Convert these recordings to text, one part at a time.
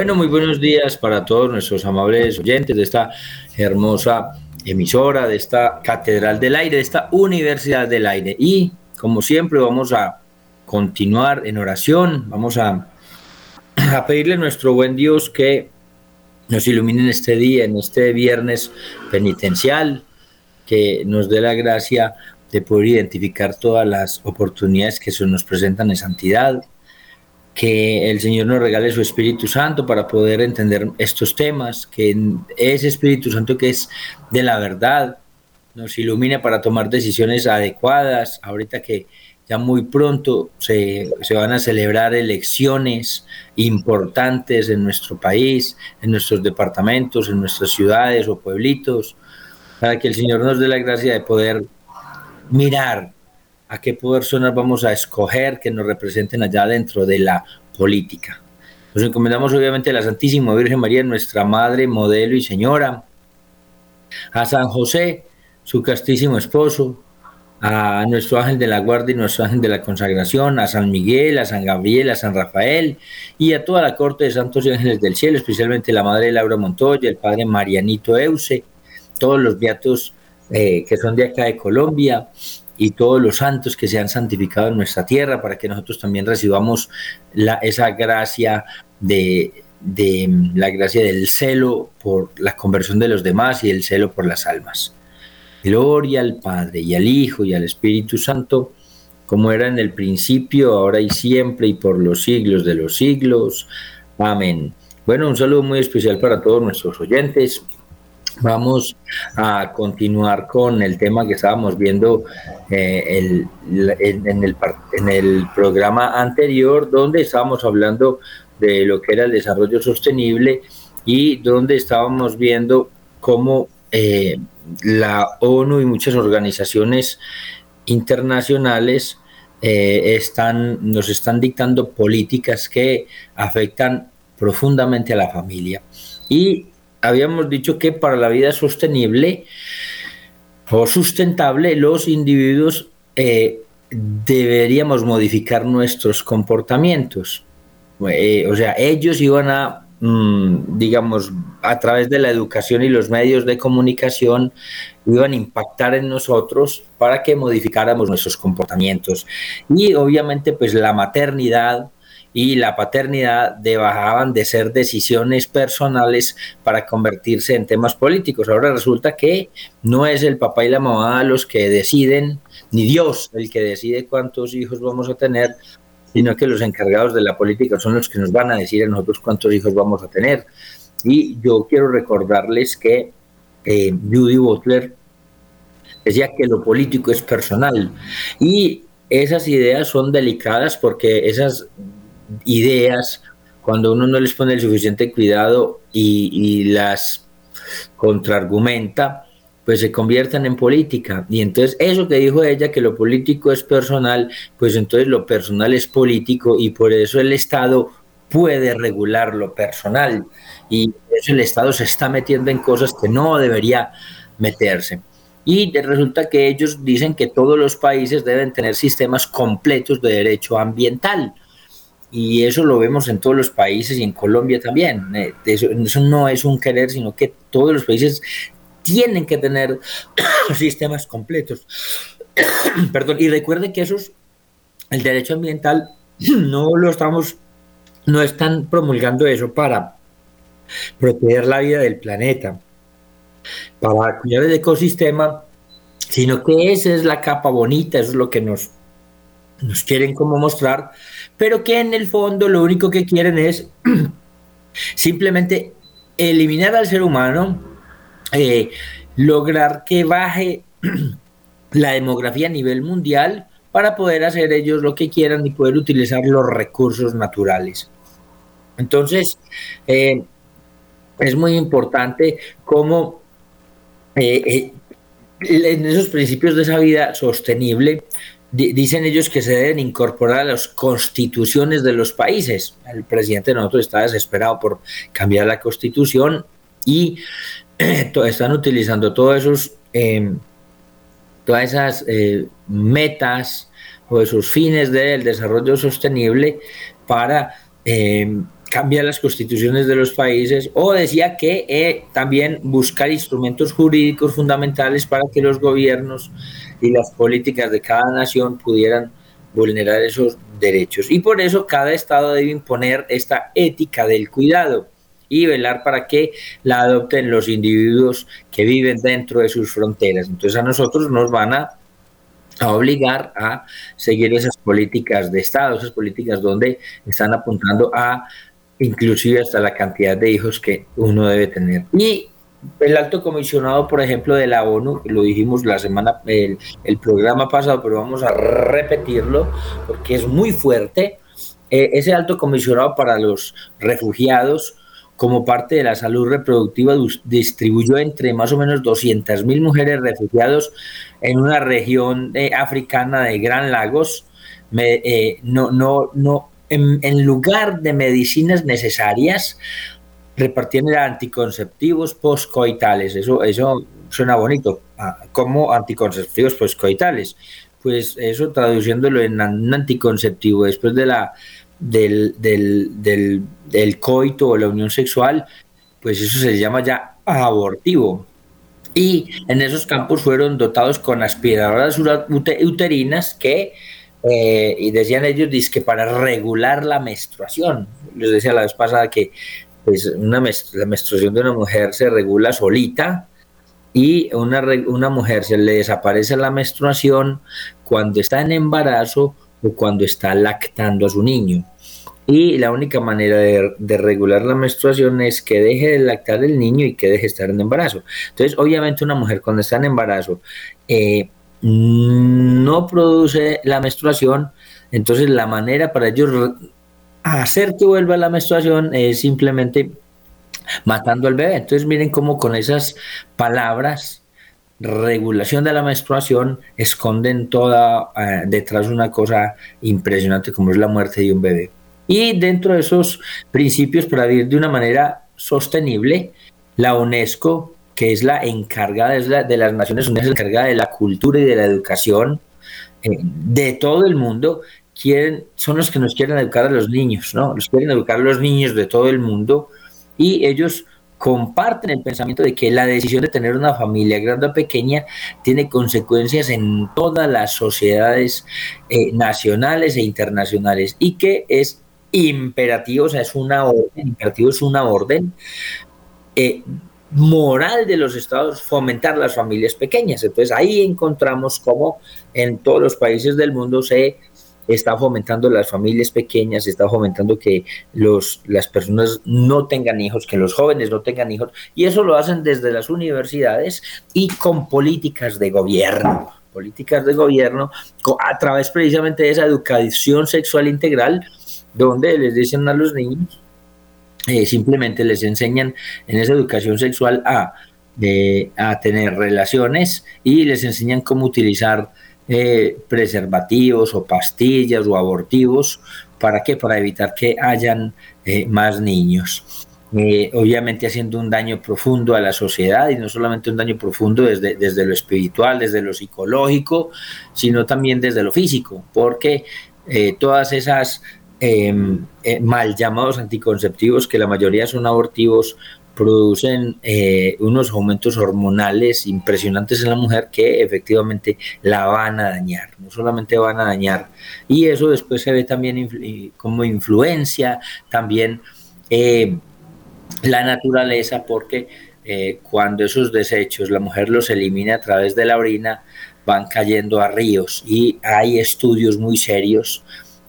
Bueno, muy buenos días para todos nuestros amables oyentes de esta hermosa emisora, de esta Catedral del Aire, de esta Universidad del Aire. Y como siempre vamos a continuar en oración, vamos a, a pedirle a nuestro buen Dios que nos ilumine en este día, en este viernes penitencial, que nos dé la gracia de poder identificar todas las oportunidades que se nos presentan en santidad, que el Señor nos regale su Espíritu Santo para poder entender estos temas, que ese Espíritu Santo que es de la verdad nos ilumine para tomar decisiones adecuadas, ahorita que ya muy pronto se, se, van a celebrar elecciones importantes en nuestro país, en nuestros departamentos, en nuestras ciudades o pueblitos, para que el Señor nos dé la gracia de poder mirar a qué personas vamos a escoger que nos representen allá dentro de la política. Nos encomendamos obviamente a la Santísima Virgen María, nuestra Madre, modelo y Señora, a San José, su castísimo esposo, a nuestro ángel de la guardia y nuestro ángel de la consagración, a San Miguel, a San Gabriel, a San Rafael y a toda la corte de santos y ángeles del cielo, especialmente la Madre Laura Montoya, el Padre Marianito Euse, todos los beatos eh, que son de acá de Colombia, y todos los santos que se han santificado en nuestra tierra para que nosotros también recibamos la, esa gracia de, la gracia del celo por la conversión de los demás y el celo por las almas. Gloria al Padre y al Hijo y al Espíritu Santo, como era en el principio, ahora y siempre y por los siglos de los siglos. Amén. Bueno, un saludo muy especial para todos nuestros oyentes. Vamos a continuar con el tema que estábamos viendo eh, en, el, programa anterior, donde estábamos hablando de lo que era el desarrollo sostenible y donde estábamos viendo cómo eh, la ONU y muchas organizaciones internacionales eh, están, nos están dictando políticas que afectan profundamente a la familia. Y habíamos dicho que para la vida sostenible o sustentable los individuos eh, deberíamos modificar nuestros comportamientos. Eh, o sea, ellos iban a, mm, digamos, a través de la educación y los medios de comunicación, iban a impactar en nosotros para que modificáramos nuestros comportamientos. Y obviamente, pues la maternidad, y la paternidad debajaban de ser decisiones personales para convertirse en temas políticos. Ahora resulta que no es el papá y la mamá los que deciden, ni Dios el que decide cuántos hijos vamos a tener, sino que los encargados de la política son los que nos van a decir a nosotros cuántos hijos vamos a tener. Y yo quiero recordarles que eh, Judy Butler decía que lo político es personal y esas ideas son delicadas porque esas ideas, cuando uno no les pone el suficiente cuidado y, las contraargumenta, pues se convierten en política. Y entonces eso que dijo ella, que lo político es personal, pues entonces lo personal es político y por eso el Estado puede regular lo personal. Y el Estado se está metiendo en cosas que no debería meterse. Y resulta que ellos dicen que todos los países deben tener sistemas completos de derecho ambiental y eso lo vemos en todos los países y en Colombia también. Eh, eso, no es un querer, sino que todos los países tienen que tener sistemas completos. Perdón, y recuerde que esos, el derecho ambiental, no lo estamos, no están promulgando eso para proteger la vida del planeta, para cuidar el ecosistema, sino que esa es la capa bonita, eso es lo que nos, nos quieren como mostrar, pero que en el fondo lo único que quieren es simplemente eliminar al ser humano, eh, lograr que baje la demografía a nivel mundial para poder hacer ellos lo que quieran y poder utilizar los recursos naturales. Entonces, eh, es muy importante cómo eh, en esos principios de esa vida sostenible dicen ellos que se deben incorporar a las constituciones de los países. El presidente de nosotros está desesperado por cambiar la constitución y están utilizando todos esos, em, todas esas eh, metas o esos fines del desarrollo sostenible para em, cambiar las constituciones de los países o decía que eh, también buscar instrumentos jurídicos fundamentales para que los gobiernos y las políticas de cada nación pudieran vulnerar esos derechos. Y por eso cada Estado debe imponer esta ética del cuidado y velar para que la adopten los individuos que viven dentro de sus fronteras. Entonces a nosotros nos van a, obligar a seguir esas políticas de Estado, esas políticas donde están apuntando a inclusive hasta la cantidad de hijos que uno debe tener. Y el alto comisionado, por ejemplo, de la ONU, lo dijimos la semana, el, el programa pasado, pero vamos a repetirlo porque es muy fuerte. Eh, ese alto comisionado para los refugiados, como parte de la salud reproductiva, distribuyó entre más o menos 200 mil mujeres refugiados en una región eh, africana de Gran Lagos. Me, eh, no, no, no, en, en lugar de medicinas necesarias, repartiendo anticonceptivos postcoitales. Eso, eso suena bonito, ah, como anticonceptivos postcoitales. Pues eso traduciéndolo en un anticonceptivo después de la, del, del, del, coito o la unión sexual, pues eso se llama ya abortivo. Y en esos campos fueron dotados con aspiradoras uterinas que, eh, y decían ellos, que para regular la menstruación. Les decía la vez pasada que pues una la menstruación de una mujer se regula solita y una, una mujer se le desaparece la menstruación cuando está en embarazo o cuando está lactando a su niño. Y la única manera de, regular la menstruación es que deje de lactar el niño y que deje de estar en embarazo. Entonces, obviamente una mujer cuando está en embarazo eh, no produce la menstruación, entonces la manera para ellos hacer que vuelva la menstruación es simplemente matando al bebé. Entonces miren cómo con esas palabras, regulación de la menstruación, esconden toda eh, detrás una cosa impresionante como es la muerte de un bebé. Y dentro de esos principios para vivir de una manera sostenible, la UNESCO, que es la encargada es la, de las Naciones Unidas, encargada de la cultura y de la educación eh, de todo el mundo, quieren, son los que nos quieren educar a los niños, ¿no? Los quieren educar a los niños de todo el mundo y ellos comparten el pensamiento de que la decisión de tener una familia grande o pequeña tiene consecuencias en todas las sociedades eh, nacionales e internacionales y que es imperativo, o sea, es una orden, imperativo es una orden eh, moral de los estados fomentar las familias pequeñas. Entonces ahí encontramos cómo en todos los países del mundo se está fomentando las familias pequeñas, está fomentando que los, las personas no tengan hijos, que los jóvenes no tengan hijos, y eso lo hacen desde las universidades y con políticas de gobierno, políticas de gobierno a través precisamente de esa educación sexual integral, donde les dicen a los niños, eh, simplemente les enseñan en esa educación sexual a, eh, a tener relaciones y les enseñan cómo utilizar eh, preservativos o pastillas o abortivos. ¿Para qué? Para evitar que hayan eh, más niños. Eh, obviamente haciendo un daño profundo a la sociedad y no solamente un daño profundo desde, desde lo espiritual, desde lo psicológico, sino también desde lo físico, porque todas esas em, mal llamados anticonceptivos, que la mayoría son abortivos, producen eh, unos aumentos hormonales impresionantes en la mujer que efectivamente la van a dañar, no solamente van a dañar, y eso después se ve también como influencia también eh, la naturaleza, porque eh, cuando esos desechos la mujer los elimina a través de la orina, van cayendo a ríos y hay estudios muy serios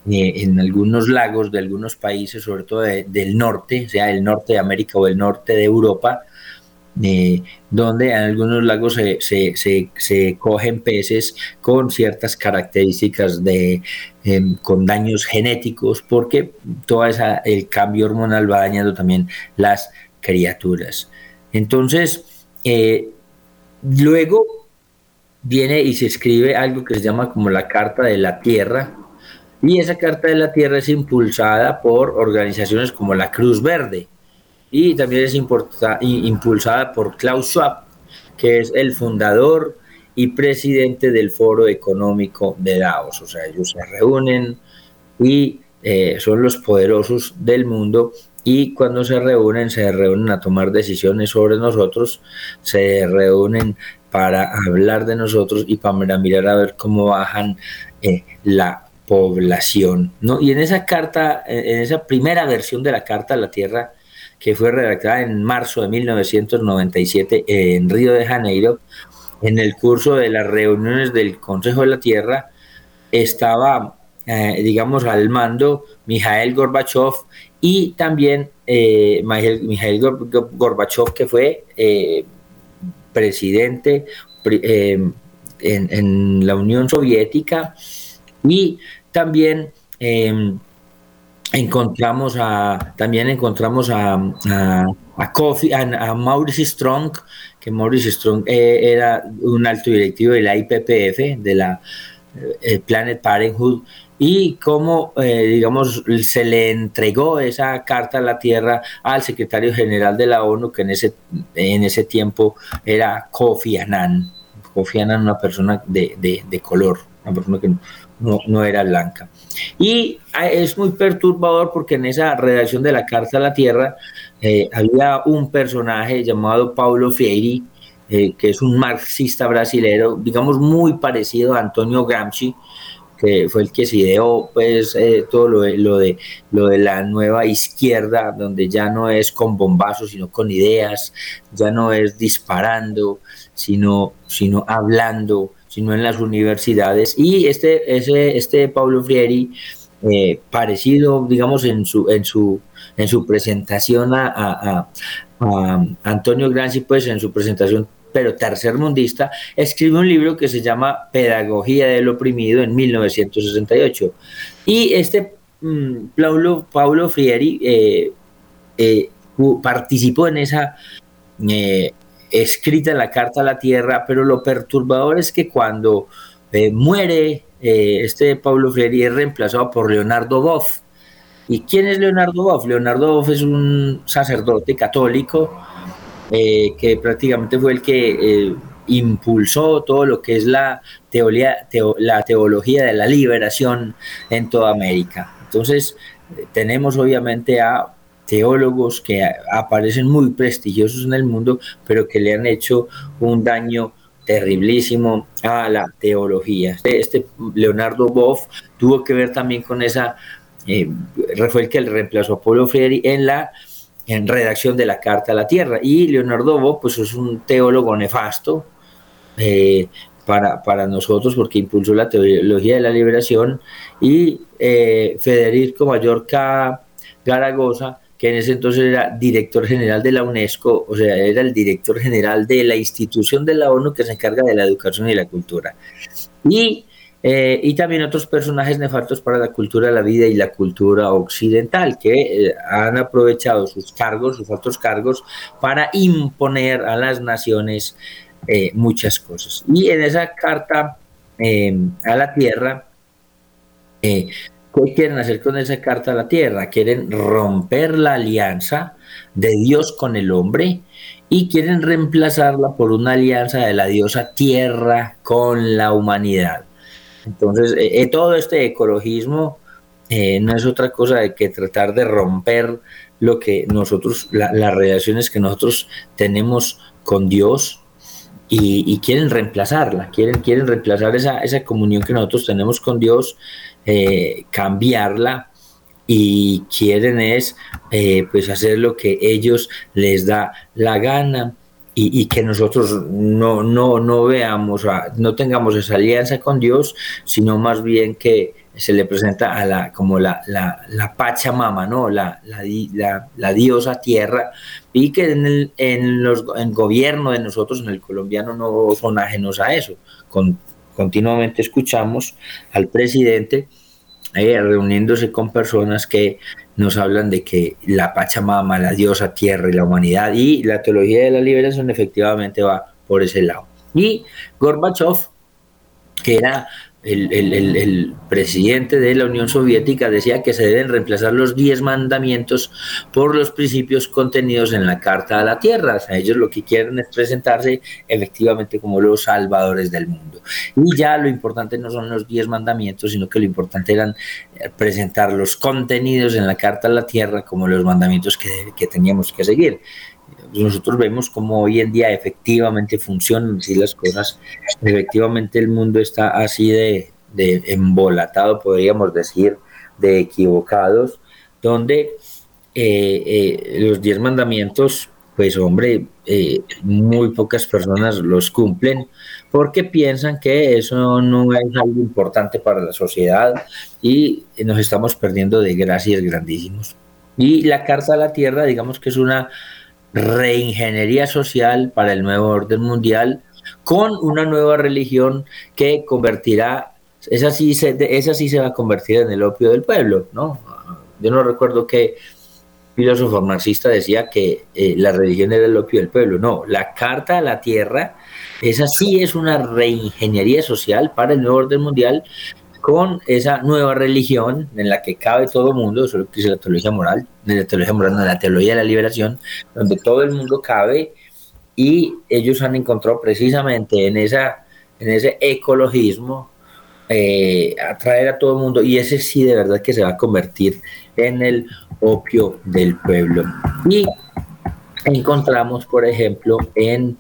eh, en algunos lagos de algunos países, sobre todo del norte, sea el norte de América o el norte de Europa, eh, donde en algunos lagos se, se, se, cogen peces con ciertas características de em, con daños genéticos, porque todo esa, el cambio hormonal va dañando también las criaturas. Entonces, eh, luego viene y se escribe algo que se llama como la Carta de la Tierra, y esa Carta de la Tierra es impulsada por organizaciones como la Cruz Verde y también es impulsada por Klaus Schwab, que es el fundador y presidente del Foro Económico de Davos. O sea, ellos se reúnen y eh, son los poderosos del mundo y cuando se reúnen, se reúnen a tomar decisiones sobre nosotros, se reúnen para hablar de nosotros y para mirar a ver cómo bajan eh, la población. ¿no? Y en esa carta, en esa primera versión de la Carta a la Tierra, que fue redactada en marzo de 1997 en Río de Janeiro, en el curso de las reuniones del Consejo de la Tierra, estaba, eh, digamos, al mando Mikhail Gorbachev y también eh, Mikhail Gorbachev, que fue eh, presidente en, en, la Unión Soviética, y también em, encontramos a también encontramos a, a, a, Maurice Strong, que Maurice Strong eh, era un alto directivo de la IPPF, de la eh, Planet Parenthood, y cómo, eh, digamos, se le entregó esa carta a la Tierra al secretario general de la ONU, que en ese, en ese tiempo era Kofi Annan. Kofi Annan, una persona de, de, de color, una persona que no, no era blanca. Y ah, es muy perturbador porque en esa redacción de la Carta a la Tierra eh, había un personaje llamado Paulo Freire, eh, que es un marxista brasilero, digamos muy parecido a Antonio Gramsci, que fue el que se ideó pues eh, todo lo de, lo de, lo de la nueva izquierda, donde ya no es con bombazos, sino con ideas, ya no es disparando, sino, sino hablando, sino en las universidades. Y este, ese, este Pablo Frieri, eh, parecido, digamos, en su, en su, en su presentación a, a, a, Antonio Gramsci, pues en su presentación pero tercermundista, escribe un libro que se llama Pedagogía del Oprimido en 1968. Y este mm, Paulo, Paulo Frieri eh, eh, participó en esa escrita en la Carta a la Tierra, pero lo perturbador es que cuando eh, muere eh, este Pablo Freire es reemplazado por Leonardo Boff. ¿Y quién es Leonardo Boff? Leonardo Boff es un sacerdote católico eh, que prácticamente fue el que impulsó todo lo que es la, teoría, la teología de la liberación en toda América. Entonces, tenemos obviamente a teólogos que aparecen muy prestigiosos en el mundo, pero que le han hecho un daño terriblísimo a la teología. Este, este Leonardo Boff tuvo que ver también con esa, eh, fue el que le reemplazó a Paulo Freire en la en redacción de la Carta a la Tierra. Y Leonardo Boff, pues es un teólogo nefasto eh, para, para, nosotros porque impulsó la teología de la liberación. Y eh, Federico Mallorca Garagosa que en ese entonces era director general de la UNESCO, o sea, era el director general de la institución de la ONU que se encarga de la educación y la cultura. Y, eh, y también otros personajes nefastos para la cultura, la vida y la cultura occidental, que eh, han aprovechado sus cargos, sus altos cargos, para imponer a las naciones eh, muchas cosas. Y en esa carta a la tierra, ¿Qué quieren hacer con esa carta a la tierra? Quieren romper la alianza de Dios con el hombre y quieren reemplazarla por una alianza de la diosa tierra con la humanidad. Entonces, eh, eh, todo este ecologismo eh, no es otra cosa de que tratar de romper lo que nosotros, las relaciones que nosotros tenemos con Dios y, quieren reemplazarla, quieren, quieren reemplazar esa, esa comunión que nosotros tenemos con Dios eh, cambiarla y quieren es eh, pues hacer lo que ellos les da la gana y, que nosotros no, no, no veamos, no tengamos esa alianza con Dios, sino más bien que se le presenta a la, como la, la, la Pachamama, ¿no? La, la, la, diosa tierra, y que en el, en los, gobierno de nosotros, en el colombiano, no son ajenos a eso. Con, continuamente escuchamos al presidente eh, reuniéndose con personas que nos hablan de que la Pachamama, la diosa tierra y la humanidad y la teología de la liberación efectivamente va por ese lado. Y Gorbachev, que era el, presidente de la Unión Soviética decía que se deben reemplazar los diez mandamientos por los principios contenidos en la Carta a la Tierra. O sea, ellos lo que quieren es presentarse efectivamente como los salvadores del mundo. Y ya lo importante no son los diez mandamientos, sino que lo importante eran eh, presentar los contenidos en la Carta a la Tierra como los mandamientos que, que teníamos que seguir nosotros vemos cómo hoy en día efectivamente funcionan así las cosas, efectivamente el mundo está así de, embolatado, podríamos decir, de equivocados, donde eh, eh, los diez mandamientos, pues hombre, eh, muy pocas personas los cumplen porque piensan que eso no es algo importante para la sociedad y nos estamos perdiendo de gracias grandísimos. Y la Carta a la Tierra, digamos que es una reingeniería social para el nuevo orden mundial con una nueva religión que convertirá, esa sí se, esa se va a convertir en el opio del pueblo, ¿no? Yo no recuerdo qué filósofo marxista decía que eh, la religión era el opio del pueblo, no, la carta a la tierra, esa sí es una reingeniería social para el nuevo orden mundial con esa nueva religión en la que cabe todo el mundo, eso es lo que dice la teología moral, la teología moral, de la teología de la liberación, donde todo el mundo cabe y ellos han encontrado precisamente en, esa, en ese ecologismo eh, atraer a todo el mundo y ese sí de verdad que se va a convertir en el opio del pueblo. Y encontramos, por ejemplo, en,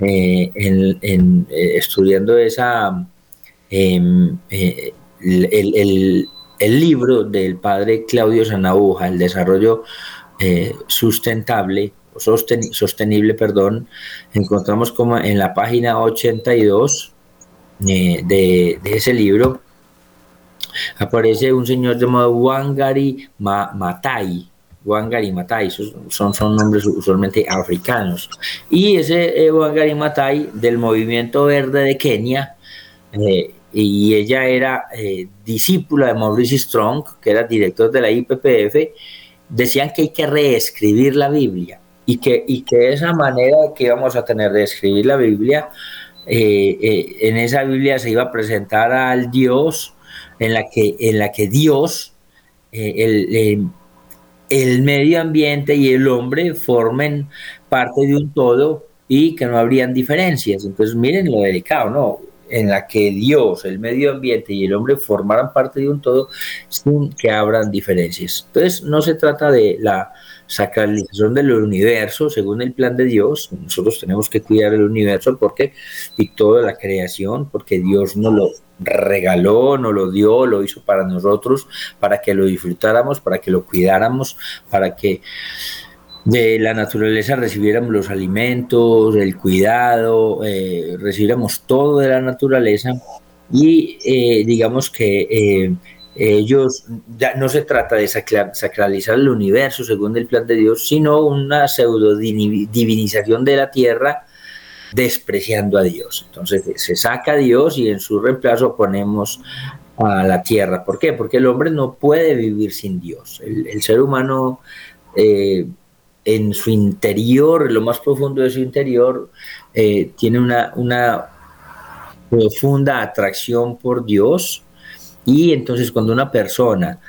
eh, en, eh, estudiando esa em, el, libro del padre Claudio Sanabuja, El desarrollo eh, sustentable, sostenible, perdón, encontramos como en la página 82 eh, de, ese libro aparece un señor llamado Wangari Matai. Wangari Matai, son, son nombres usualmente africanos. Y ese eh, Wangari Matai del movimiento verde de Kenia y ella era eh, discípula de Maurice Strong, que era director de la IPPF, decían que hay que reescribir la Biblia y que, y que esa manera que íbamos a tener de escribir la Biblia, eh, eh, en esa Biblia se iba a presentar al Dios en la que, en la que Dios, el, el medio ambiente y el hombre formen parte de un todo y que no habrían diferencias. Entonces miren lo delicado, ¿no? En la que Dios, el medio ambiente y el hombre formaran parte de un todo sin que abran diferencias. Entonces no se trata de la sacralización del universo según el plan de Dios. Nosotros tenemos que cuidar el universo porque y toda la creación, porque Dios nos lo regaló, nos lo dio, lo hizo para nosotros, para que lo disfrutáramos, para que lo cuidáramos, para que de la naturaleza recibiéramos los alimentos, el cuidado, eh, recibiéramos todo de la naturaleza y eh, digamos que eh, ellos, ya no se trata de sacralizar el universo según el plan de Dios, sino una pseudo divinización de la tierra despreciando a Dios. Entonces se saca a Dios y en su reemplazo ponemos a la tierra. ¿Por qué? Porque el hombre no puede vivir sin Dios. El, ser humano en su interior, lo más profundo de su interior, eh, tiene una, profunda atracción por Dios. Y entonces cuando una persona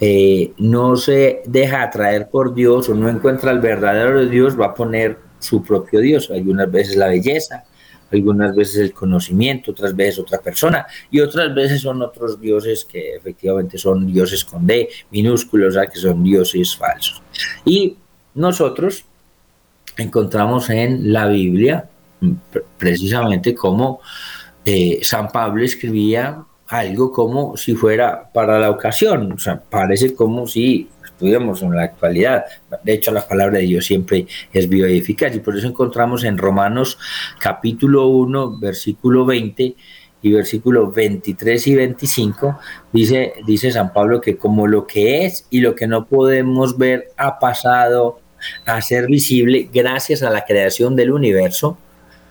eh, no se deja atraer por Dios o no encuentra el verdadero Dios, va a poner su propio Dios, algunas veces la belleza, algunas veces el conocimiento, otras veces otra persona y otras veces son otros dioses que efectivamente son dioses con D minúsculos, o sea, que son dioses falsos. Y nosotros encontramos en la Biblia precisamente como eh, San Pablo escribía algo como si fuera para la ocasión, o sea, parece como si estuviéramos en la actualidad. De hecho, la palabra de Dios siempre es viva y por eso encontramos en Romanos capítulo 1, versículo 20, y versículos 23 y 25, dice, dice San Pablo que como lo que es y lo que no podemos ver ha pasado a ser visible gracias a la creación del universo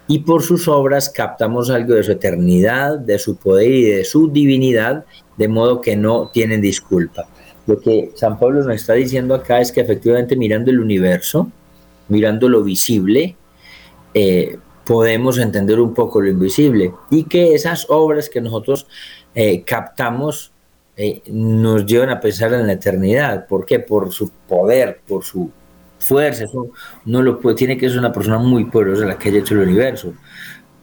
y por sus obras captamos algo de su eternidad, de su poder y de su divinidad, de modo que no tienen disculpa. Lo que San Pablo nos está diciendo acá es que efectivamente mirando el universo, mirando lo visible, eh, podemos entender un poco lo invisible y que esas obras que nosotros eh, captamos eh, nos llevan a pensar en la eternidad. ¿Por qué? Por su poder, por su fuerza. Eso no lo puede, tiene que ser una persona muy poderosa la que haya hecho el universo.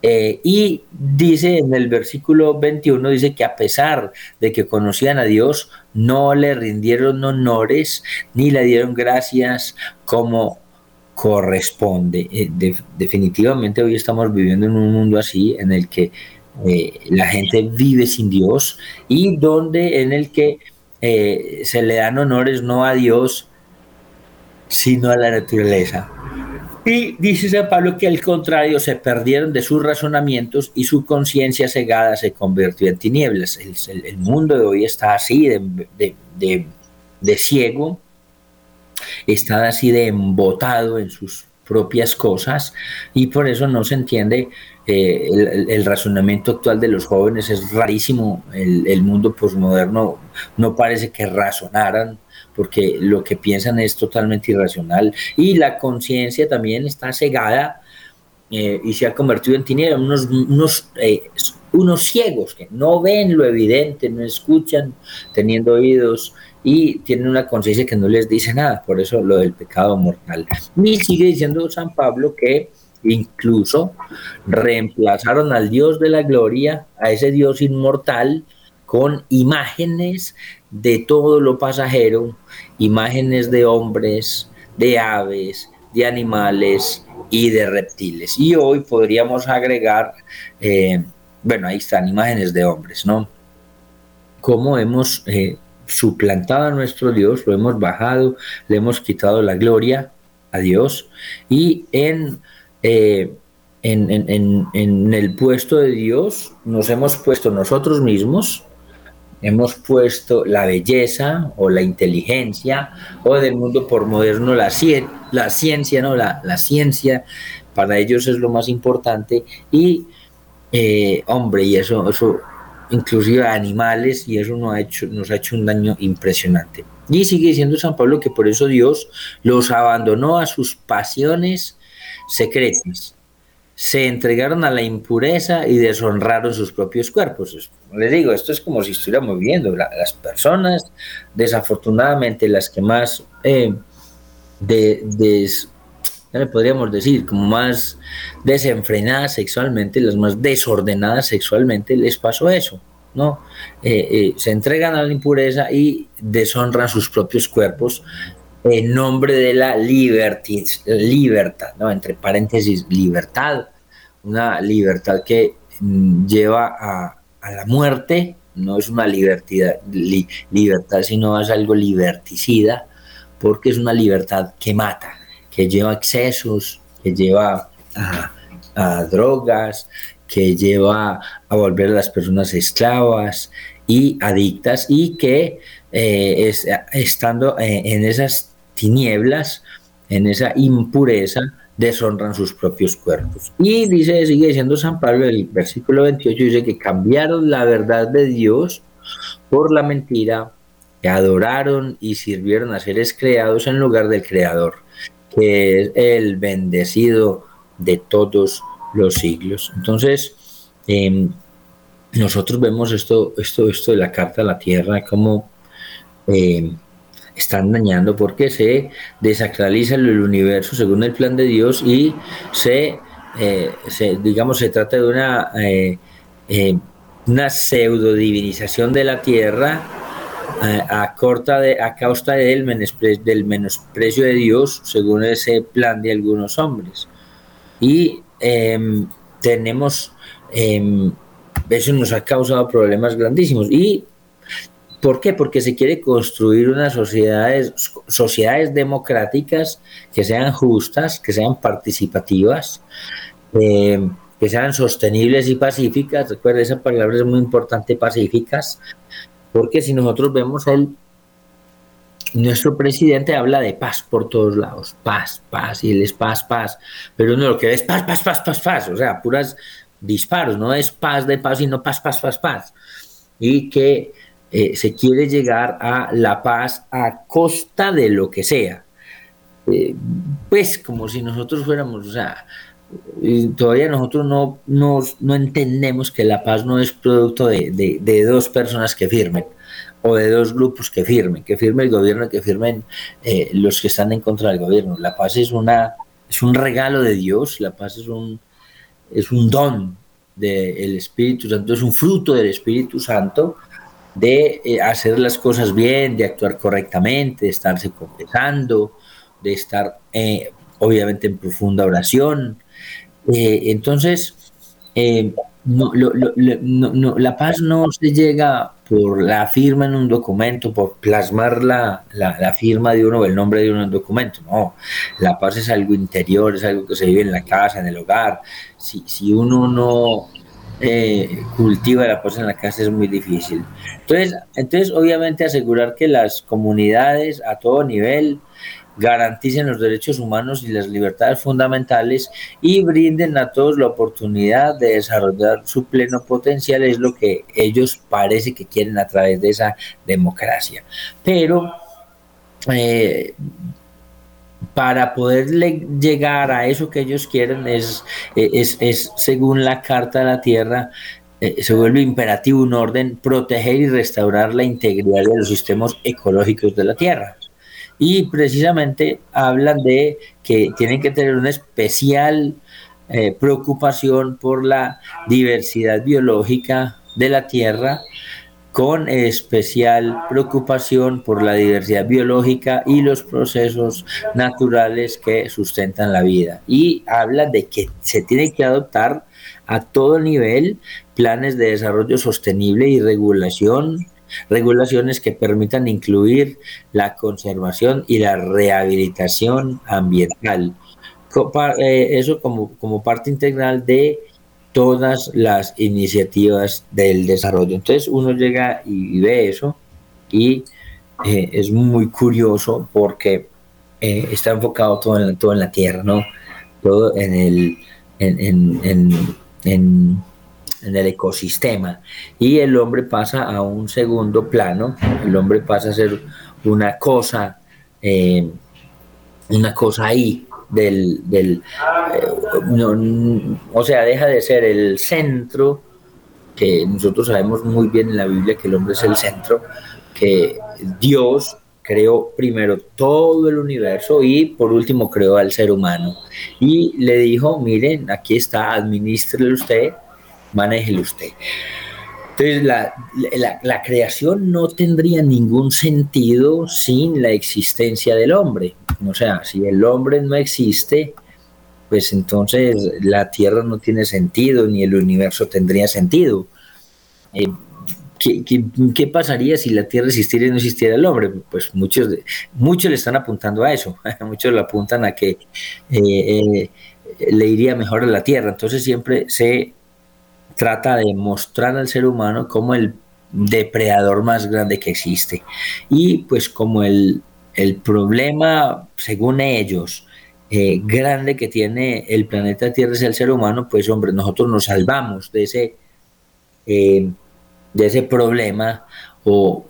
Eh, y dice en el versículo 21, dice que a pesar de que conocían a Dios, no le rindieron honores ni le dieron gracias como corresponde. Eh, definitivamente hoy estamos viviendo en un mundo así, en el que eh, la gente vive sin Dios y donde en el que se le dan honores no a Dios, sino a la naturaleza. Y dice San Pablo que al contrario se perdieron de sus razonamientos y su conciencia cegada se convirtió en tinieblas. El, mundo de hoy está así de, ciego, está así de embotado en sus propias cosas y por eso no se entiende eh, el, razonamiento actual de los jóvenes es rarísimo. El, el mundo posmoderno no parece que razonaran porque lo que piensan es totalmente irracional. Y la conciencia también está cegada eh, y se ha convertido en tinieblas, unos, unos, eh, unos ciegos que no ven lo evidente, no escuchan teniendo oídos y tienen una conciencia que no les dice nada, por eso lo del pecado mortal. Y sigue diciendo San Pablo que incluso reemplazaron al Dios de la gloria, a ese Dios inmortal, con imágenes de todo lo pasajero, imágenes de hombres, de aves, de animales y de reptiles. Y hoy podríamos agregar, eh, bueno, ahí están imágenes de hombres, ¿no? Cómo hemos eh, suplantado a nuestro Dios, lo hemos bajado, le hemos quitado la gloria a Dios y en... Eh, en, el puesto de Dios nos hemos puesto nosotros mismos hemos puesto la belleza o la inteligencia o del mundo por moderno la, ciencia, ¿no? La, la, ciencia para ellos es lo más importante y eh, hombre, y eso, eso inclusive a animales y eso nos ha, hecho, nos ha hecho un daño impresionante. Y sigue diciendo San Pablo que por eso Dios los abandonó a sus pasiones secretas se entregaron a la impureza y deshonraron sus propios cuerpos. Les digo, esto es como si estuviéramos viendo las personas, desafortunadamente las que más, eh, de, podríamos decir, como más desenfrenadas sexualmente, las más desordenadas sexualmente, les pasó eso. ¿no? Eh, eh, se entregan a la impureza y deshonran sus propios cuerpos en nombre de la libertad, ¿no? entre paréntesis, libertad, una libertad que mm, lleva a, la muerte, no es una libertad, libertad, sino es algo liberticida, porque es una libertad que mata, que lleva excesos, que lleva a, drogas, que lleva a volver a las personas esclavas y adictas y que eh, estando eh, en esas tinieblas, en esa impureza, deshonran sus propios cuerpos. Y dice, sigue diciendo San Pablo, el versículo 28 dice que cambiaron la verdad de Dios por la mentira, que adoraron y sirvieron a seres creados en lugar del Creador, que es el bendecido de todos los siglos. Entonces, em, nosotros vemos esto, esto, esto de la carta a la tierra como em, están dañando porque se desacraliza el universo según el plan de Dios y se, eh, digamos, se trata de una, eh, eh, una pseudo divinización de la tierra a, corta de, a causa del, del menosprecio de Dios según ese plan de algunos hombres. Y em, tenemos, em, eso nos ha causado problemas grandísimos. Y ¿Por qué? Porque se quiere construir unas sociedades, sociedades democráticas que sean justas, que sean participativas, eh, que sean sostenibles y pacíficas. Recuerda, esa palabra es muy importante, pacíficas, porque si nosotros vemos el nuestro presidente habla de paz por todos lados, paz, paz, y él es paz, paz, pero uno lo que ve es paz, paz, paz, paz, paz, o sea, puras disparos, no es paz de paz, sino paz, paz, paz, paz. Y que eh, se quiere llegar a la paz a costa de lo que sea. Eh, pues como si nosotros fuéramos, o sea, todavía nosotros no, no, entendemos que la paz no es producto de, dos personas que firmen o de dos grupos que firmen, que firme el gobierno y que firmen eh, los que están en contra del gobierno. La paz es, una, es un regalo de Dios, la paz es un, es un don del Espíritu Santo, es un fruto del Espíritu Santo de eh, hacer las cosas bien, de actuar correctamente, de estarse confesando, de estar eh, obviamente en profunda oración. Eh, entonces, la paz no se llega por la firma en un documento, por plasmar la, firma de uno o el nombre de uno en un documento. No, la paz es algo interior, es algo que se vive en la casa, en el hogar. Si, si uno no, eh, cultiva la paz en la casa es muy difícil. Entonces, entonces, obviamente asegurar que las comunidades a todo nivel garanticen los derechos humanos y las libertades fundamentales y brinden a todos la oportunidad de desarrollar su pleno potencial es lo que ellos parece que quieren a través de esa democracia. Pero eh, para poder llegar a eso que ellos quieren es, es, es según la Carta de la Tierra, eh, se vuelve imperativo un orden proteger y restaurar la integridad de los sistemas ecológicos de la Tierra. Y precisamente hablan de que tienen que tener una especial eh, preocupación por la diversidad biológica de la Tierra, con especial preocupación por la diversidad biológica y los procesos naturales que sustentan la vida. Y habla de que se tiene que adoptar a todo nivel planes de desarrollo sostenible y regulación regulaciones que permitan incluir la conservación y la rehabilitación ambiental. Eh, eso como, como parte integral de todas las iniciativas del desarrollo. Entonces uno llega y, ve eso y eh, es muy curioso porque eh, está enfocado todo en, todo en la tierra, ¿no? Todo en el, en, en, el ecosistema. Y el hombre pasa a un segundo plano, el hombre pasa a ser una cosa, eh, una cosa ahí, del, del eh, o sea, deja de ser el centro, que nosotros sabemos muy bien en la Biblia que el hombre es el centro, que Dios creó primero todo el universo y por último creó al ser humano. Y le dijo, miren, aquí está, administrele usted, manéjele usted. Entonces, la, la, creación no tendría ningún sentido sin la existencia del hombre. O sea, si el hombre no existe, pues entonces la Tierra no tiene sentido, ni el universo tendría sentido. Eh, ¿qué, pasaría si la Tierra existiera y no existiera el hombre? Pues muchos, muchos le están apuntando a eso, muchos le apuntan a que eh, eh, le iría mejor a la Tierra. Entonces siempre se trata de mostrar al ser humano como el depredador más grande que existe y pues como el el problema, según ellos, eh, grande que tiene el planeta Tierra es el ser humano, pues hombre, nosotros nos salvamos de ese, eh, de ese problema o,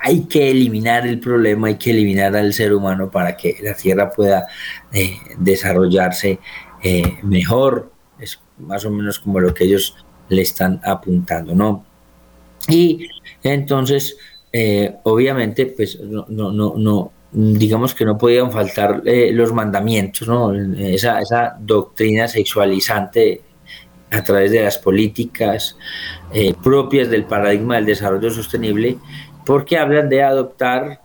hay que eliminar el problema, hay que eliminar al ser humano para que la Tierra pueda eh, desarrollarse mejor. Es más o menos como lo que ellos le están apuntando, ¿no? Y entonces, eh, obviamente, pues no, no, no, digamos que no podían faltar eh, los mandamientos, ¿no? Esa, esa, doctrina sexualizante a través de las políticas eh, propias del paradigma del desarrollo sostenible, porque hablan de adoptar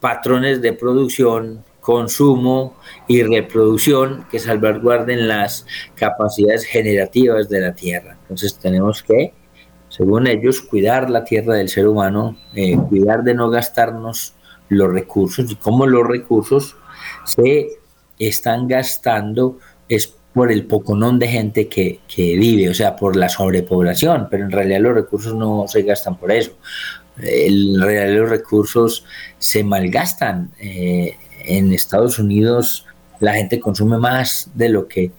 patrones de producción, consumo y reproducción que salvaguarden las capacidades generativas de la tierra. Entonces tenemos que según ellos, cuidar la tierra del ser humano, eh, cuidar de no gastarnos los recursos y cómo los recursos se están gastando es por el poconón de gente que, vive, o sea, por la sobrepoblación, pero en realidad los recursos no se gastan por eso. En realidad los recursos se malgastan. Eh, en Estados Unidos la gente consume más de lo que,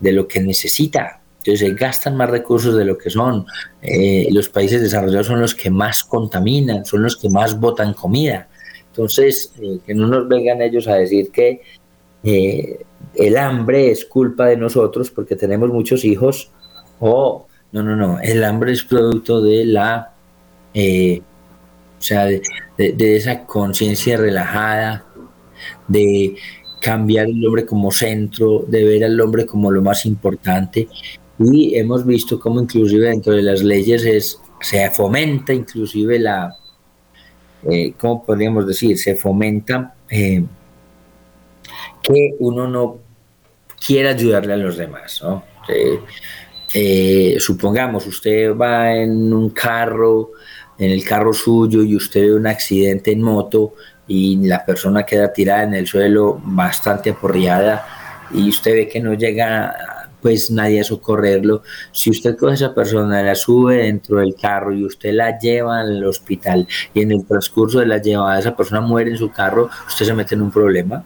de lo que necesita entonces se gastan más recursos de lo que son. Eh, los países desarrollados son los que más contaminan, son los que más botan comida. Entonces, eh, que no nos vengan ellos a decir que, eh, el hambre es culpa de nosotros porque tenemos muchos hijos, o no, no, no, el hambre es producto de la, eh, o sea, de, esa conciencia relajada, de cambiar el hombre como centro, de ver al hombre como lo más importante. Y hemos visto cómo inclusive dentro de las leyes es, se fomenta inclusive la, eh, ¿cómo podríamos decir? Se fomenta eh, que uno no quiera ayudarle a los demás, ¿no? Eh, supongamos, usted va en un carro, en el carro suyo y usted ve un accidente en moto y la persona queda tirada en el suelo bastante aporreada y usted ve que no llega pues nadie a socorrerlo. Si usted coge a esa persona, la sube dentro del carro y usted la lleva al hospital y en el transcurso de la llevada esa persona muere en su carro, usted se mete en un problema.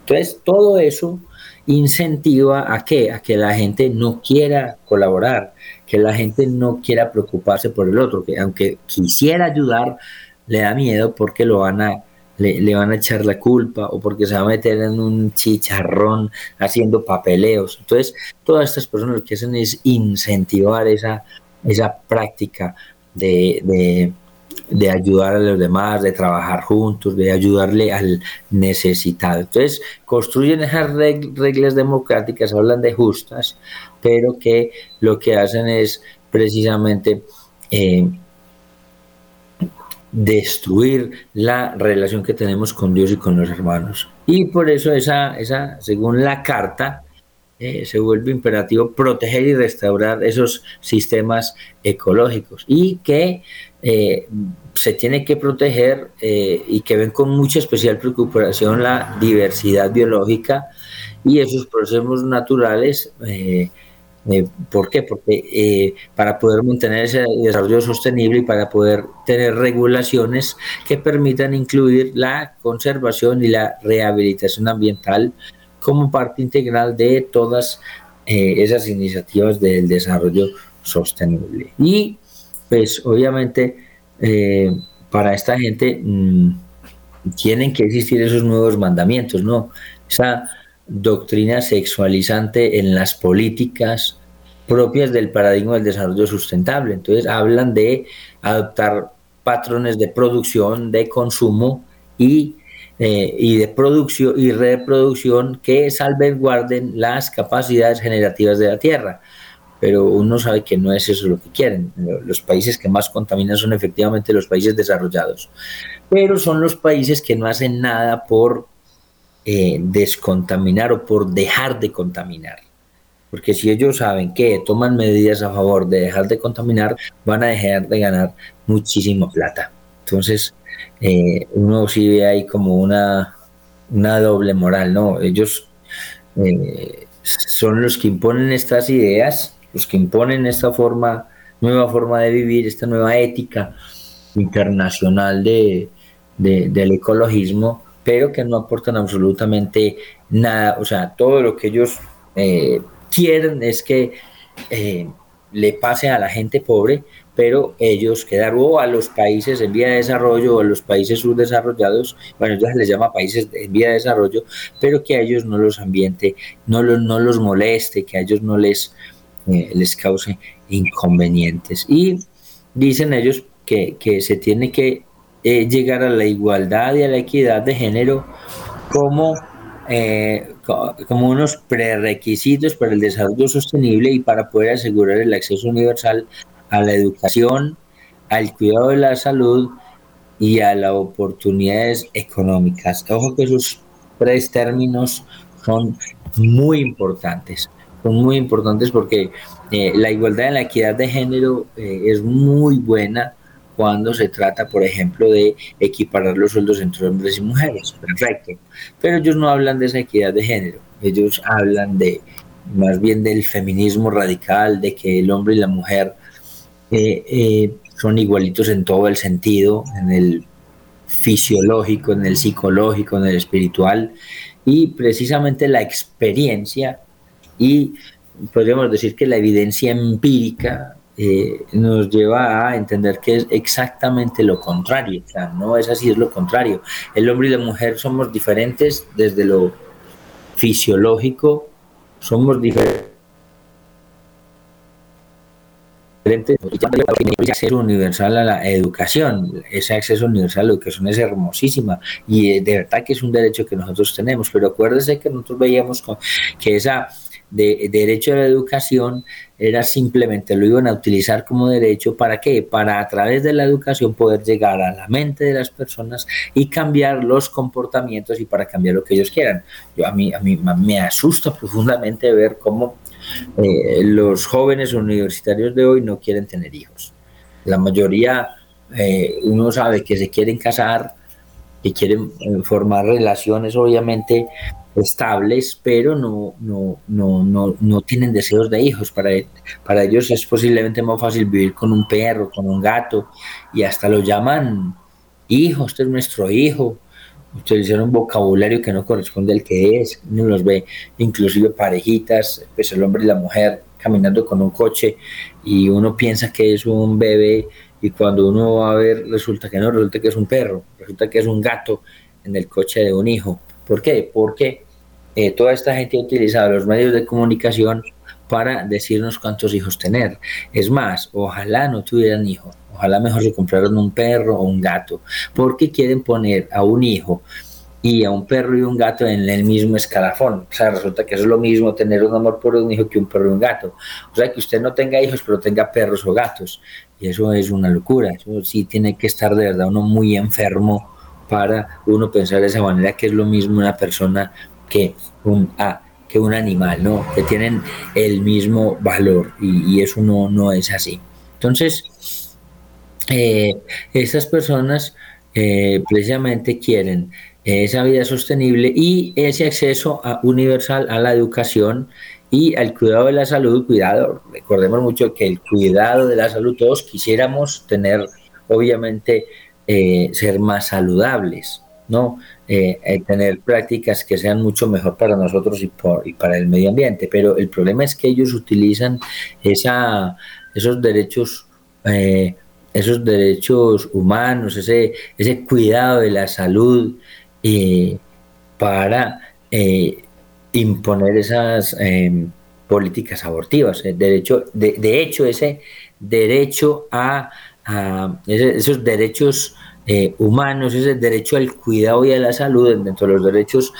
Entonces, todo eso incentiva a qué? A que la gente no quiera colaborar, que la gente no quiera preocuparse por el otro, que aunque quisiera ayudar, le da miedo porque lo van a le, van a echar la culpa o porque se va a meter en un chicharrón haciendo papeleos. Entonces, todas estas personas lo que hacen es incentivar esa, esa práctica de de ayudar a los demás, de trabajar juntos, de ayudarle al necesitado. Entonces, construyen esas reglas democráticas, hablan de justas, pero que lo que hacen es precisamente eh, destruir la relación que tenemos con Dios y con los hermanos. Y por eso esa, esa según la carta, eh, se vuelve imperativo proteger y restaurar esos sistemas ecológicos y que eh, se tiene que proteger eh, y que ven con mucha especial preocupación la diversidad biológica y esos procesos naturales. Eh, ¿Por qué? Porque para poder mantener ese desarrollo sostenible y para poder tener regulaciones que permitan incluir la conservación y la rehabilitación ambiental como parte integral de todas esas iniciativas del desarrollo sostenible. Y pues obviamente eh, para esta gente mm, tienen que existir esos nuevos mandamientos, ¿no? Esa doctrina sexualizante en las políticas propias del paradigma del desarrollo sustentable. Entonces hablan de adoptar patrones de producción, de consumo y, eh, y de producción y reproducción que salvaguarden las capacidades generativas de la tierra pero uno sabe que no es eso lo que quieren. Los países que más contaminan son efectivamente los países desarrollados, pero son los países que no hacen nada por eh, descontaminar o por dejar de contaminar. Porque si ellos saben que toman medidas a favor de dejar de contaminar, van a dejar de ganar muchísima plata. Entonces, eh, uno sí ve ahí como una, una doble moral, ¿no? Ellos eh, son los que imponen estas ideas los que imponen esta forma, nueva forma de vivir, esta nueva ética internacional de, del ecologismo, pero que no aportan absolutamente nada. O sea, todo lo que ellos eh, quieren es que eh, le pase a la gente pobre, pero ellos quedar o a los países en vía de desarrollo o a los países subdesarrollados, bueno, ya se les llama países en vía de desarrollo, pero que a ellos no los ambiente, no los, no los moleste, que a ellos no les, eh, les cause inconvenientes. Y dicen ellos que, se tiene que eh, llegar a la igualdad y a la equidad de género como, eh, como unos prerequisitos para el desarrollo sostenible y para poder asegurar el acceso universal a la educación, al cuidado de la salud y a las oportunidades económicas. Ojo que esos tres términos son muy importantes son muy importantes porque eh, la igualdad y la equidad de género eh, es muy buena cuando se trata, por ejemplo, de equiparar los sueldos entre hombres y mujeres. Perfecto. Pero ellos no hablan de esa equidad de género. Ellos hablan de más bien del feminismo radical, de que el hombre y la mujer eh, son igualitos en todo el sentido, en el fisiológico, en el psicológico, en el espiritual. Y precisamente la experiencia y podríamos decir que la evidencia empírica eh, nos lleva a entender que es exactamente lo contrario, o sea, no es así, es lo contrario. El hombre y la mujer somos diferentes desde lo fisiológico somos diferentes ese acceso universal a la educación, ese acceso universal a la educación es hermosísima y eh, de verdad que es un derecho que nosotros tenemos, pero acuérdense que nosotros veíamos que esa de, derecho a la educación era simplemente lo iban a utilizar como derecho para qué? Para a través de la educación poder llegar a la mente de las personas y cambiar los comportamientos y para cambiar lo que ellos quieran. Yo a mí a mí me asusta profundamente ver cómo eh, los jóvenes universitarios de hoy no quieren tener hijos. La mayoría, eh, uno sabe que se quieren casar, que quieren eh, formar relaciones obviamente estables, pero no, no, no, no, no tienen deseos de hijos. Para, para ellos es posiblemente más fácil vivir con un perro, con un gato, y hasta lo llaman hijo, este es nuestro hijo, utilizar un vocabulario que no corresponde al que es. Uno los ve inclusive parejitas, pues el hombre y la mujer caminando con un coche y uno piensa que es un bebé y cuando uno va a ver resulta que no, resulta que es un perro, resulta que es un gato en el coche de un hijo. ¿Por qué? Porque eh, toda esta gente ha utilizado los medios de comunicación para decirnos cuántos hijos tener. Es más, ojalá no tuvieran hijos Ojalá mejor se compraron un perro o un gato, porque quieren poner a un hijo y a un perro y un gato en el mismo escalafón. O sea, resulta que es lo mismo tener un amor por un hijo que un perro y un gato. O sea, que usted no tenga hijos, pero tenga perros o gatos. Y eso es una locura. Eso sí tiene que estar de verdad uno muy enfermo para uno pensar de esa manera que es lo mismo una persona que un, ah, que un animal, ¿no? Que tienen el mismo valor y, eso no, no es así. Entonces, eh, estas personas eh, precisamente quieren esa vida sostenible y ese acceso universal a la educación y al cuidado de la salud. Cuidado, recordemos mucho que el cuidado de la salud, todos quisiéramos tener, obviamente, eh, ser más saludables, ¿no? tener prácticas que sean mucho mejor para nosotros y, por, y para el medio ambiente. Pero el problema es que ellos utilizan esa, esos derechos esos derechos humanos, ese, ese cuidado de la salud eh, para eh, imponer esas em, políticas abortivas. Derecho, de, de, hecho, ese derecho a esos derechos eh, humanos, es el derecho al cuidado y a la salud, dentro de los derechos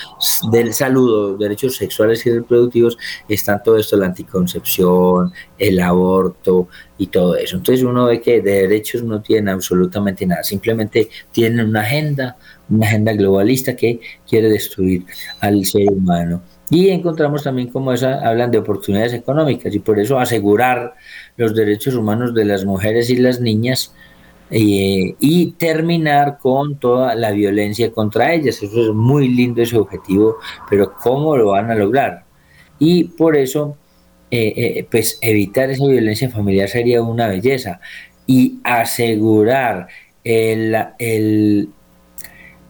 del salud, los derechos sexuales y reproductivos, están todo esto, la anticoncepción, el aborto y todo eso. Entonces uno ve que de derechos no tienen absolutamente nada, simplemente tienen una agenda, una agenda globalista que quiere destruir al ser humano. Y encontramos también como esa, hablan de oportunidades económicas y por eso asegurar los derechos humanos de las mujeres y las niñas eh, y terminar con toda la violencia contra ellas. Eso es muy lindo ese objetivo, pero ¿cómo lo van a lograr? Y por eso, eh, eh, pues evitar esa violencia familiar sería una belleza y asegurar el, el,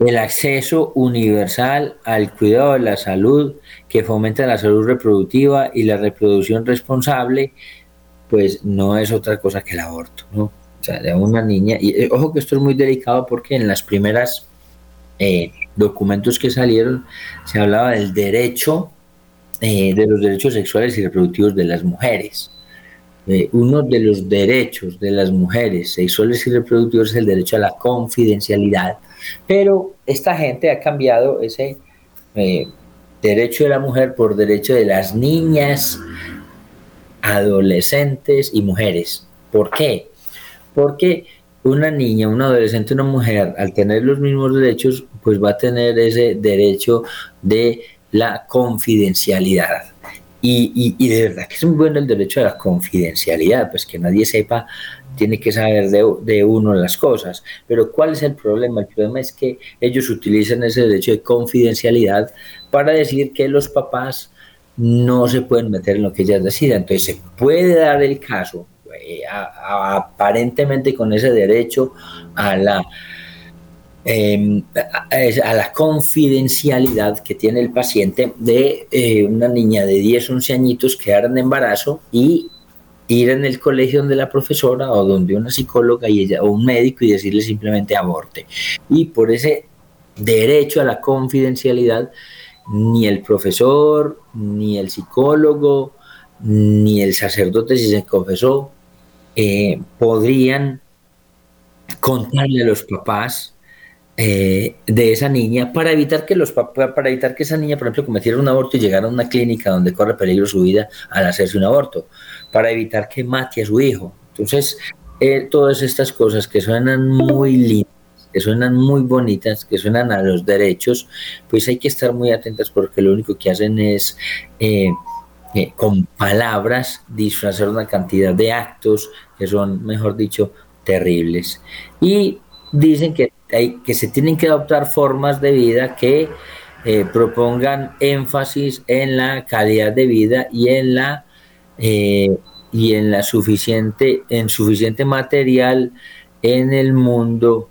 el acceso universal al cuidado de la salud que fomenta la salud reproductiva y la reproducción responsable, pues no es otra cosa que el aborto, ¿no? O sea, de una niña. Y eh, ojo que esto es muy delicado porque en las primeras eh, documentos que salieron se hablaba del derecho, eh, de los derechos sexuales y reproductivos de las mujeres. uno de los derechos de las mujeres sexuales y reproductivos es el derecho a la confidencialidad. Pero esta gente ha cambiado ese derecho de la mujer por derecho de las niñas, adolescentes y mujeres. ¿Por qué? Porque una niña, un adolescente, una mujer, al tener los mismos derechos, pues va a tener ese derecho de la confidencialidad. Y, de verdad que es muy bueno el derecho a la confidencialidad, pues que nadie sepa, tiene que saber de, de, uno las cosas. Pero ¿cuál es el problema? El problema es que ellos utilizan ese derecho de confidencialidad para decir que los papás no se pueden meter en lo que ellas decidan. Entonces se puede dar el caso aparentemente con ese derecho a la, em, a, la confidencialidad que tiene el paciente de eh, una niña de 10, 11 añitos quedar en embarazo y ir en el colegio donde la profesora o donde una psicóloga y ella, o un médico y decirle simplemente aborte. Y por ese derecho a la confidencialidad, ni el profesor, ni el psicólogo, ni el sacerdote si se confesó, eh, podrían contarle a los papás eh, de esa niña para evitar que los para evitar que esa niña, por ejemplo, cometiera un aborto y llegara a una clínica donde corre peligro su vida al hacerse un aborto, para evitar que mate a su hijo. Entonces, eh, todas estas cosas que suenan muy lindas, que suenan muy bonitas, que suenan a los derechos, pues hay que estar muy atentas porque lo único que hacen es eh, con palabras disfrazar una cantidad de actos que son, mejor dicho, terribles. Y dicen que, hay, que se tienen que adoptar formas de vida que eh, propongan énfasis en la calidad de vida y en la eh, y en la suficiente en suficiente material en el mundo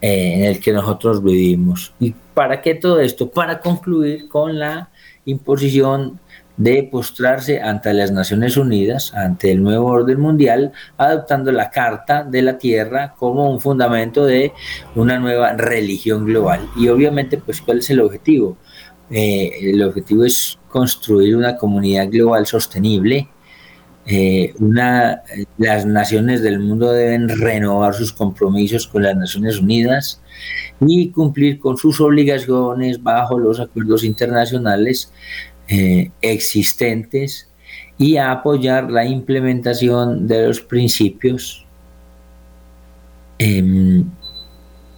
eh, en el que nosotros vivimos. ¿Y para qué todo esto? Para concluir con la imposición de postrarse ante las Naciones Unidas, ante el nuevo orden mundial, adoptando la Carta de la Tierra como un fundamento de una nueva religión global. Y obviamente, pues, ¿cuál es el objetivo? Eh, el objetivo es construir una comunidad global sostenible. Eh, una, las naciones del mundo deben renovar sus compromisos con las Naciones Unidas y cumplir con sus obligaciones bajo los acuerdos internacionales eh, existentes y a apoyar la implementación de los principios em,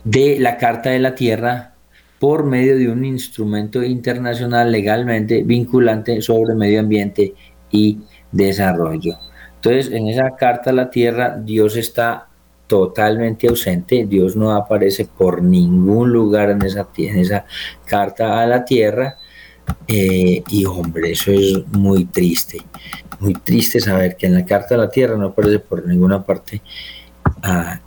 de la Carta de la Tierra por medio de un instrumento internacional legalmente vinculante sobre medio ambiente y desarrollo. Entonces, en esa Carta de la Tierra, Dios está totalmente ausente, Dios no aparece por ningún lugar en esa, en esa Carta a la Tierra, eh, y hombre, eso es muy triste. Muy triste saber que en la Carta de la Tierra no aparece por ninguna parte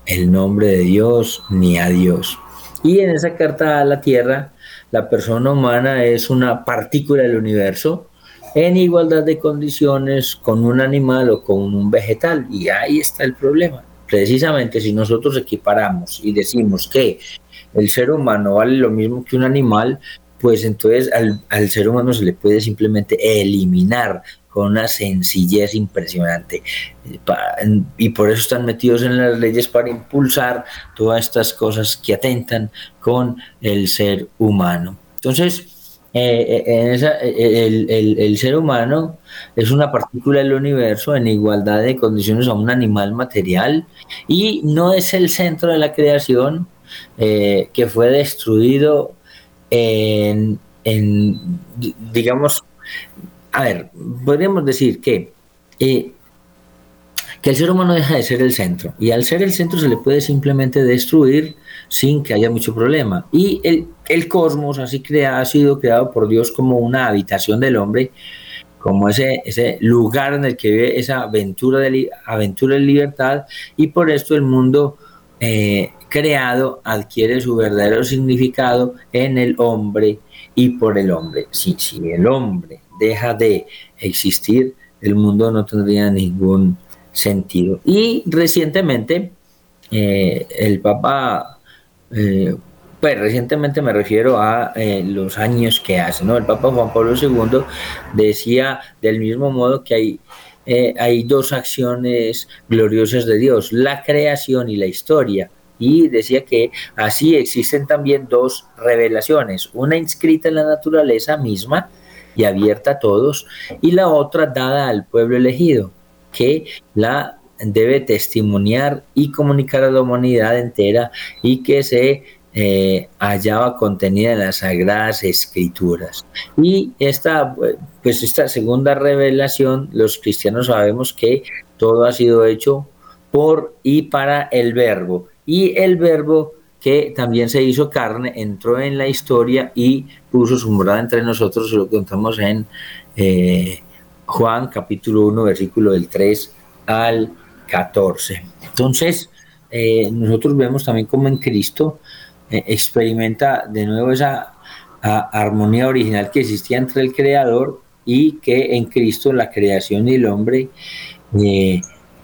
el nombre de Dios ni a Dios. Y en esa Carta a la Tierra, la persona humana es una partícula del universo en igualdad de condiciones con un animal o con un vegetal. Y ahí está el problema. Precisamente si nosotros equiparamos y decimos que el ser humano vale lo mismo que un animal, pues entonces al, ser humano se le puede simplemente eliminar con una sencillez impresionante. Y por eso están metidos en las leyes para impulsar todas estas cosas que atentan con el ser humano. Entonces, eh, eh, el, ser humano es una partícula del universo en igualdad de condiciones a un animal material y no es el centro de la creación eh, que fue destruido en, digamos, a ver, podríamos decir que, eh, que el ser humano deja de ser el centro y al ser el centro se le puede simplemente destruir sin que haya mucho problema. Y el, el cosmos así crea, ha sido creado por Dios como una habitación del hombre, como ese, ese lugar en el que vive esa aventura de, aventura de libertad y por esto el mundo eh, creado adquiere su verdadero significado en el hombre y por el hombre. Si, el hombre deja de existir, el mundo no tendría ningún sentido. Y recientemente, eh, el Papa, eh, pues recientemente me refiero a eh, los años que hace, ¿no? El Papa Juan Pablo II decía del mismo modo que hay hay dos acciones gloriosas de Dios, la creación y la historia y decía que así existen también dos revelaciones, una inscrita en la naturaleza misma y abierta a todos, y la otra dada al pueblo elegido, que la debe testimoniar y comunicar a la humanidad entera y que se eh, hallaba contenida en las sagradas escrituras. Y esta, pues esta segunda revelación, los cristianos sabemos que todo ha sido hecho por y para el verbo y el verbo que también se hizo carne, entró en la historia y puso su morada entre nosotros, lo contamos en eh, Juan capítulo 1, versículo del 3 al 14. Entonces, eh, nosotros vemos también como en Cristo eh, experimenta de nuevo esa armonía original que existía entre el Creador y que en Cristo la creación y el hombre,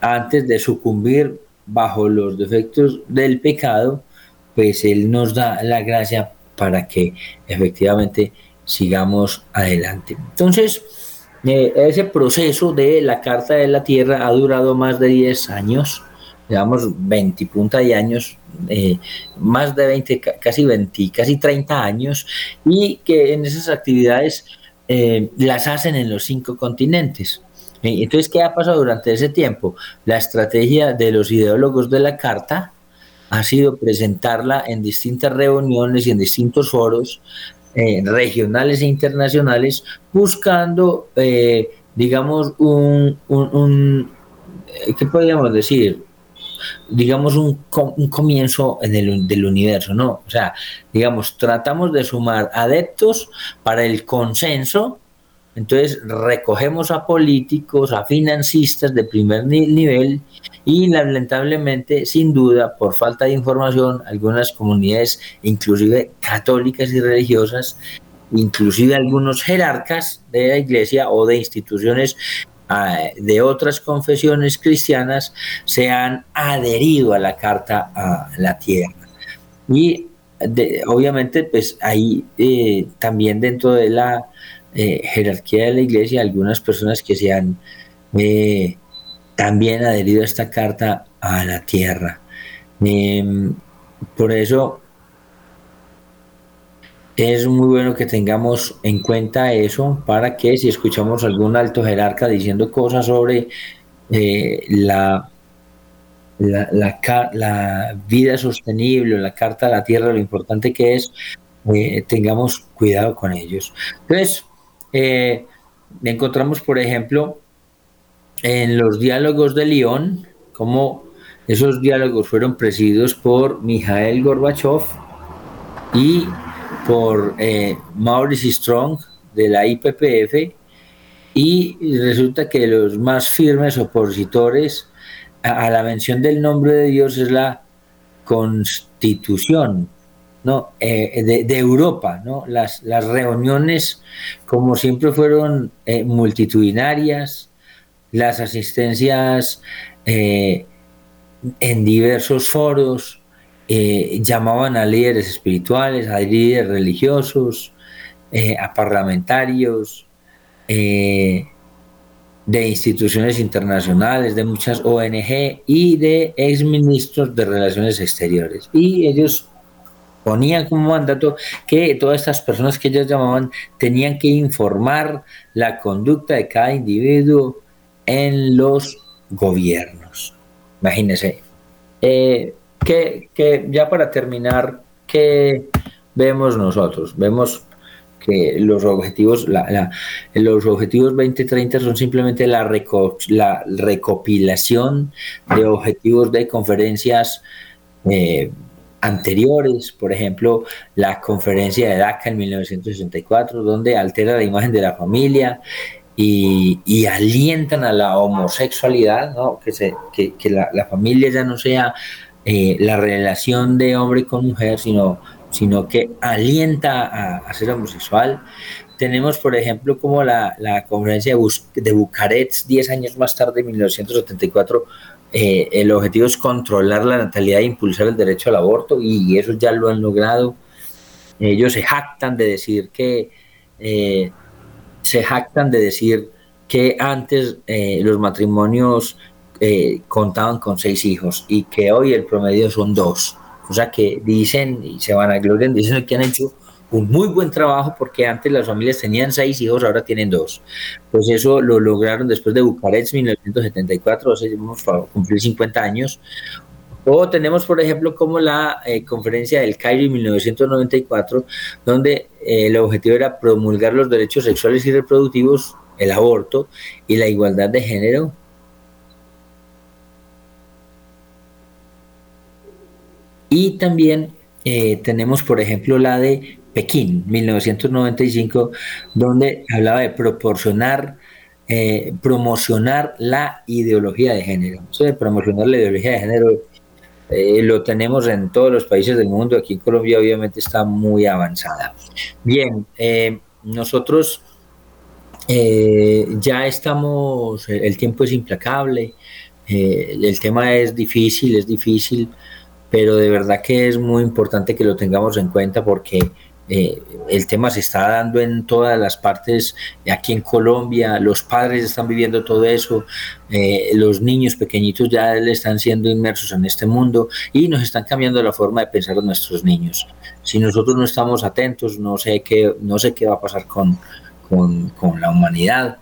antes de sucumbir bajo los defectos del pecado, pues Él nos da la gracia para que efectivamente sigamos adelante. Entonces, eh, ese proceso de la Carta de la Tierra ha durado más de 10 años, digamos 20 punta de años, eh, más de 20, casi 20, casi 30 años, y que en esas actividades eh, las hacen en los cinco continentes. Entonces, ¿qué ha pasado durante ese tiempo? La estrategia de los ideólogos de la Carta ha sido presentarla en distintas reuniones y en distintos foros eh, regionales e internacionales buscando, eh, digamos, un, un, eh, ¿qué podríamos decir? digamos, un, un comienzo en el, del universo, ¿no? O sea, digamos, tratamos de sumar adeptos para el consenso entonces recogemos a políticos, a financistas de primer nivel y lamentablemente, sin duda, por falta de información, algunas comunidades, inclusive católicas y religiosas, inclusive algunos jerarcas de la iglesia o de instituciones ah, de otras confesiones cristianas se han adherido a la Carta a la Tierra. Y obviamente, pues ahí eh, también dentro de la eh, jerarquía de la iglesia, algunas personas que se han eh, también adherido a esta carta a la tierra. Por eso es muy bueno que tengamos en cuenta eso para que si escuchamos algún alto jerarca diciendo cosas sobre eh, la, la, la, vida sostenible, la carta a la tierra, lo importante que es, tengamos cuidado con ellos. Entonces, eh, encontramos, por ejemplo, en los diálogos de Lyon, como esos diálogos fueron presididos por Mikhail Gorbachev y por eh, Maurice Strong de la IPPF, y resulta que los más firmes opositores a la mención del nombre de Dios es la constitución ¿no? Eh, de, Europa. ¿no? Las, las, reuniones, como siempre, fueron eh, multitudinarias, las asistencias eh, en diversos foros llamaban a líderes espirituales, a líderes religiosos, a parlamentarios. de instituciones internacionales, de muchas ONG y de exministros de Relaciones Exteriores. Y ellos ponían como mandato que todas estas personas que ellos llamaban tenían que informar la conducta de cada individuo en los gobiernos. Imagínense. Eh, que, ya para terminar, ¿qué vemos nosotros? Vemos que los objetivos, los objetivos 2030 son simplemente la, la recopilación de objetivos de conferencias eh, anteriores, por ejemplo, la conferencia de DACA en 1964, donde altera la imagen de la familia y, alientan a la homosexualidad, que, se, que, la, familia ya no sea eh, la relación de hombre con mujer, sino, sino que alienta a, ser homosexual. Tenemos, por ejemplo, como la, la conferencia de, de Bucarest, 10 años más tarde, en 1974, eh, el objetivo es controlar la natalidad e impulsar el derecho al aborto y eso ya lo han logrado. Ellos se jactan de decir que eh, se jactan de decir que antes eh, los matrimonios contaban con seis hijos y que hoy el promedio son dos. O sea que dicen y se van a gloriar, dicen que han hecho un muy buen trabajo porque antes las familias tenían seis hijos, ahora tienen dos. Pues eso lo lograron después de Bucarest 1974, o sea, vamos a cumplir 50 años. O tenemos, por ejemplo, como la eh, conferencia del Cairo en 1994, donde eh, el objetivo era promulgar los derechos sexuales y reproductivos, el aborto y la igualdad de género. Y también eh, tenemos, por ejemplo, la de Pekín, 1995, donde hablaba de proporcionar, eh, promocionar la ideología de género. Eso promocionar la ideología de género eh, lo tenemos en todos los países del mundo. Aquí en Colombia obviamente está muy avanzada. Bien, eh, nosotros ya estamos, el tiempo es implacable, el tema es difícil, es difícil, pero de verdad que es muy importante que lo tengamos en cuenta porque eh, el tema se está dando en todas las partes, aquí en Colombia, los padres están viviendo todo eso, eh, los niños pequeñitos ya le están siendo inmersos en este mundo y nos están cambiando la forma de pensar de nuestros niños. Si nosotros no estamos atentos, no sé qué, no sé qué va a pasar con, con, con la humanidad,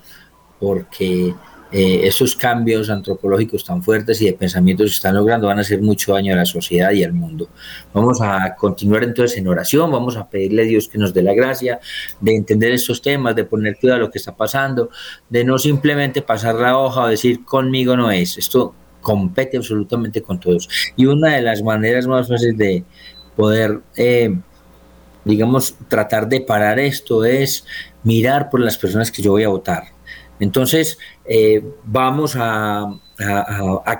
porque eh, esos cambios antropológicos tan fuertes y de pensamientos que están logrando van a hacer mucho daño a la sociedad y al mundo. Vamos a continuar entonces en oración, vamos a pedirle a Dios que nos dé la gracia de entender estos temas, de poner cuidado a lo que está pasando, de no simplemente pasar la hoja o decir conmigo no es. Esto compete absolutamente con todos. Y una de las maneras más fáciles de poder, eh, digamos, tratar de parar esto es mirar por las personas que yo voy a votar entonces, eh, vamos a,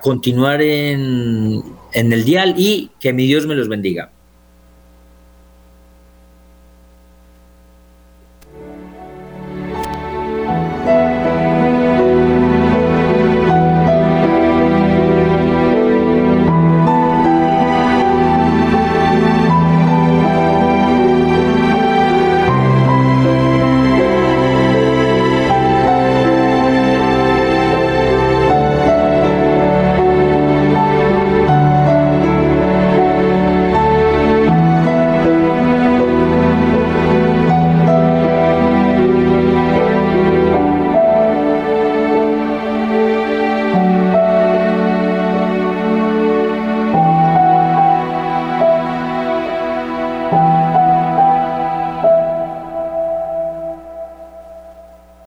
continuar en, en el dial y que mi Dios me los bendiga.